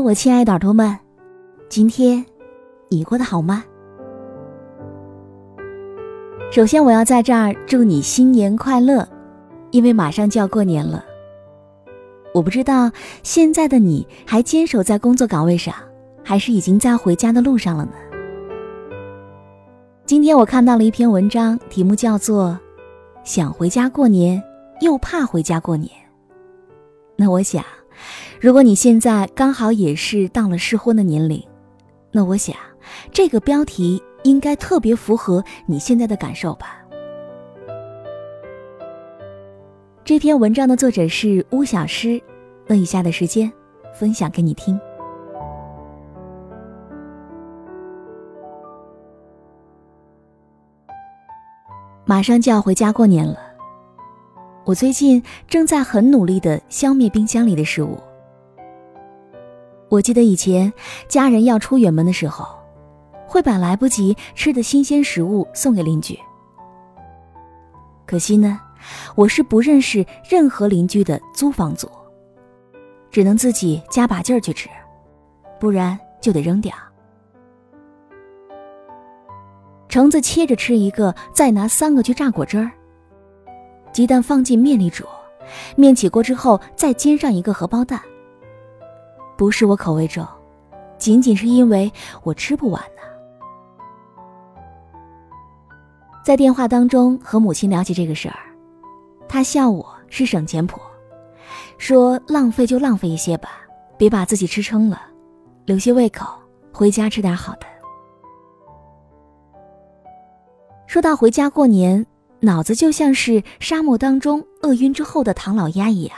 我亲爱的耳朵们，今天你过得好吗？首先，我要在这儿祝你新年快乐，因为马上就要过年了。我不知道现在的你还坚守在工作岗位上，还是已经在回家的路上了呢？今天我看到了一篇文章，题目叫做“想回家过年，又怕回家过年”。那我想。如果你现在刚好也是到了适婚的年龄，那我想，这个标题应该特别符合你现在的感受吧。这篇文章的作者是巫小诗，那以下的时间分享给你听。马上就要回家过年了，我最近正在很努力的消灭冰箱里的食物。我记得以前家人要出远门的时候，会把来不及吃的新鲜食物送给邻居。可惜呢，我是不认识任何邻居的租房族，只能自己加把劲儿去吃，不然就得扔掉。橙子切着吃一个，再拿三个去榨果汁儿。鸡蛋放进面里煮，面起锅之后再煎上一个荷包蛋。不是我口味重，仅仅是因为我吃不完呢。在电话当中和母亲聊起这个事儿，她笑我是省钱婆，说浪费就浪费一些吧，别把自己吃撑了，留些胃口，回家吃点好的。说到回家过年，脑子就像是沙漠当中饿晕之后的唐老鸭一样。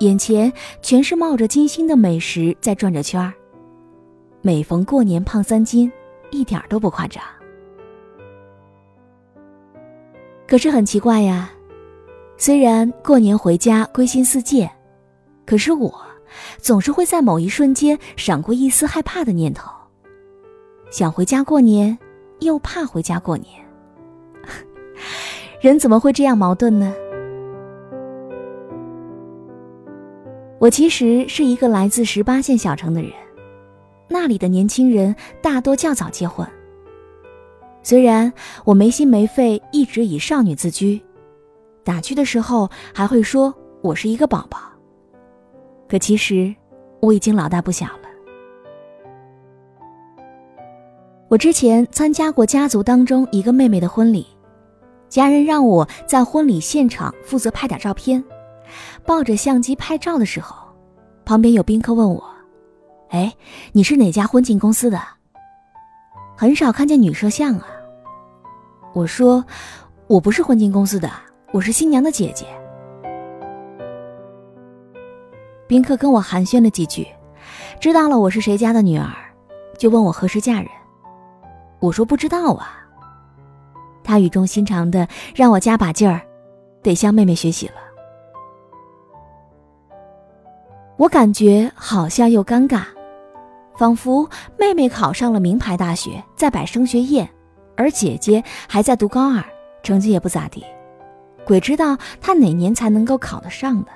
眼前全是冒着金星的美食在转着圈儿，每逢过年胖三斤，一点都不夸张。可是很奇怪呀，虽然过年回家归心似箭，可是我总是会在某一瞬间闪过一丝害怕的念头，想回家过年，又怕回家过年。人怎么会这样矛盾呢？我其实是一个来自十八线小城的人，那里的年轻人大多较早结婚。虽然我没心没肺，一直以少女自居，打趣的时候还会说我是一个宝宝，可其实我已经老大不小了。我之前参加过家族当中一个妹妹的婚礼，家人让我在婚礼现场负责拍点照片。抱着相机拍照的时候，旁边有宾客问我：“哎，你是哪家婚庆公司的？很少看见女摄像啊。”我说：“我不是婚庆公司的，我是新娘的姐姐。”宾客跟我寒暄了几句，知道了我是谁家的女儿，就问我何时嫁人。我说不知道啊。他语重心长的让我加把劲儿，得向妹妹学习了。我感觉好像又尴尬，仿佛妹妹考上了名牌大学，在摆升学宴，而姐姐还在读高二，成绩也不咋地。鬼知道她哪年才能够考得上的。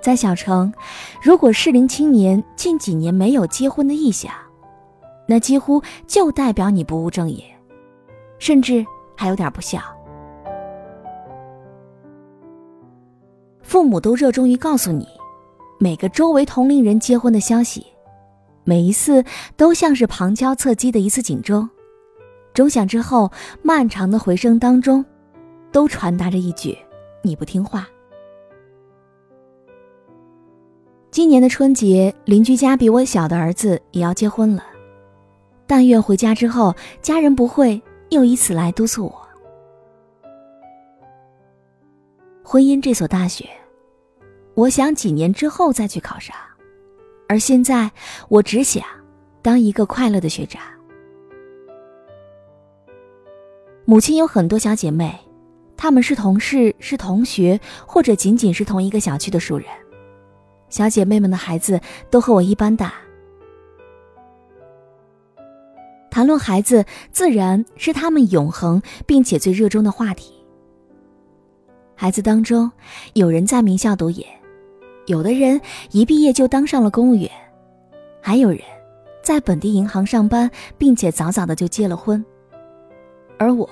在小城，如果适龄青年近几年没有结婚的意向，那几乎就代表你不务正业，甚至还有点不孝。父母都热衷于告诉你，每个周围同龄人结婚的消息，每一次都像是旁敲侧击的一次警钟，钟响之后，漫长的回声当中，都传达着一句“你不听话”。今年的春节，邻居家比我小的儿子也要结婚了，但愿回家之后，家人不会又以此来督促我。婚姻这所大学。我想几年之后再去考上，而现在我只想当一个快乐的学渣。母亲有很多小姐妹，她们是同事、是同学，或者仅仅是同一个小区的熟人。小姐妹们的孩子都和我一般大，谈论孩子自然是他们永恒并且最热衷的话题。孩子当中，有人在名校读研，有的人一毕业就当上了公务员，还有人在本地银行上班，并且早早的就结了婚。而我，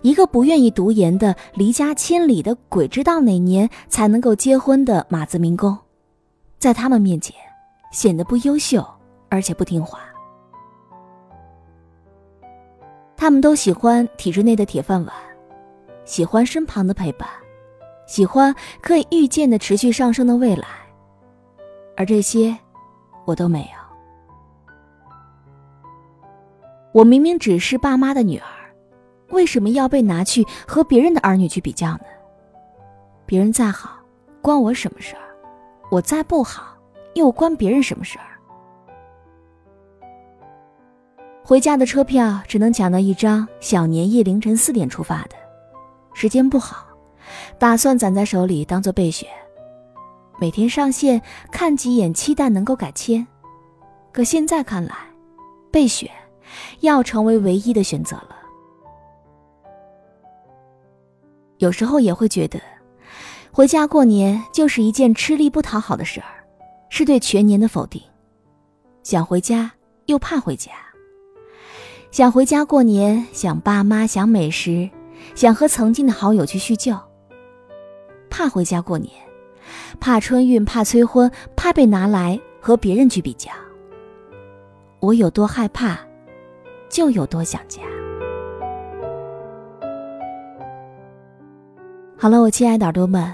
一个不愿意读研的、离家千里的、鬼知道哪年才能够结婚的码字民工，在他们面前显得不优秀，而且不听话。他们都喜欢体制内的铁饭碗，喜欢身旁的陪伴，喜欢可以预见的持续上升的未来，而这些，我都没有。我明明只是爸妈的女儿，为什么要被拿去和别人的儿女去比较呢？别人再好，关我什么事儿？我再不好，又关别人什么事儿？回家的车票只能抢到一张，小年夜凌晨四点出发的，时间不好，打算攒在手里当做备选。每天上线看几眼，期待能够改签。可现在看来，备选要成为唯一的选择了。有时候也会觉得，回家过年就是一件吃力不讨好的事儿，是对全年的否定。想回家又怕回家。想回家过年，想爸妈，想美食，想和曾经的好友去叙旧。怕回家过年，怕春运，怕催婚，怕被拿来和别人去比较。我有多害怕，就有多想家。好了，我亲爱的耳朵们，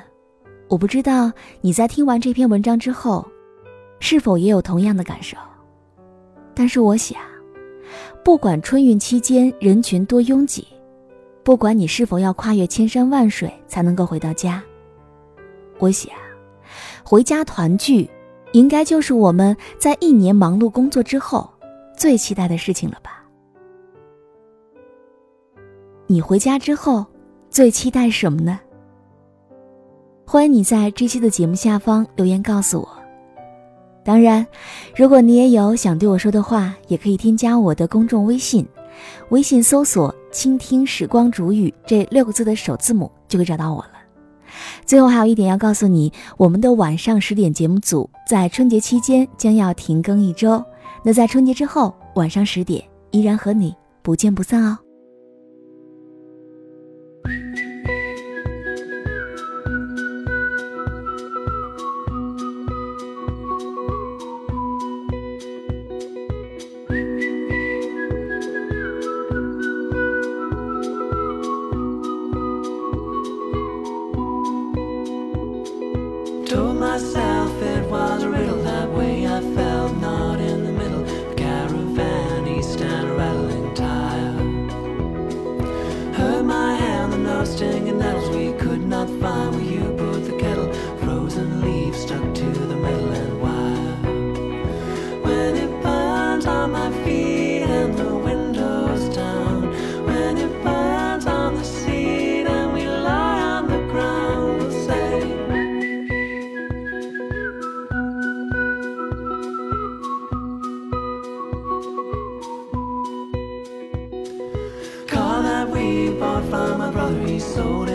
我不知道你在听完这篇文章之后，是否也有同样的感受，但是我想。不管春运期间人群多拥挤，不管你是否要跨越千山万水才能够回到家，我想，回家团聚，应该就是我们在一年忙碌工作之后最期待的事情了吧？你回家之后最期待什么呢？欢迎你在这期的节目下方留言告诉我。当然，如果你也有想对我说的话，也可以添加我的公众微信，微信搜索“倾听时光煮雨”这六个字的首字母，就可以找到我了。最后还有一点要告诉你，我们的晚上十点节目组在春节期间将要停更一周，那在春节之后晚上十点依然和你不见不散哦。soda.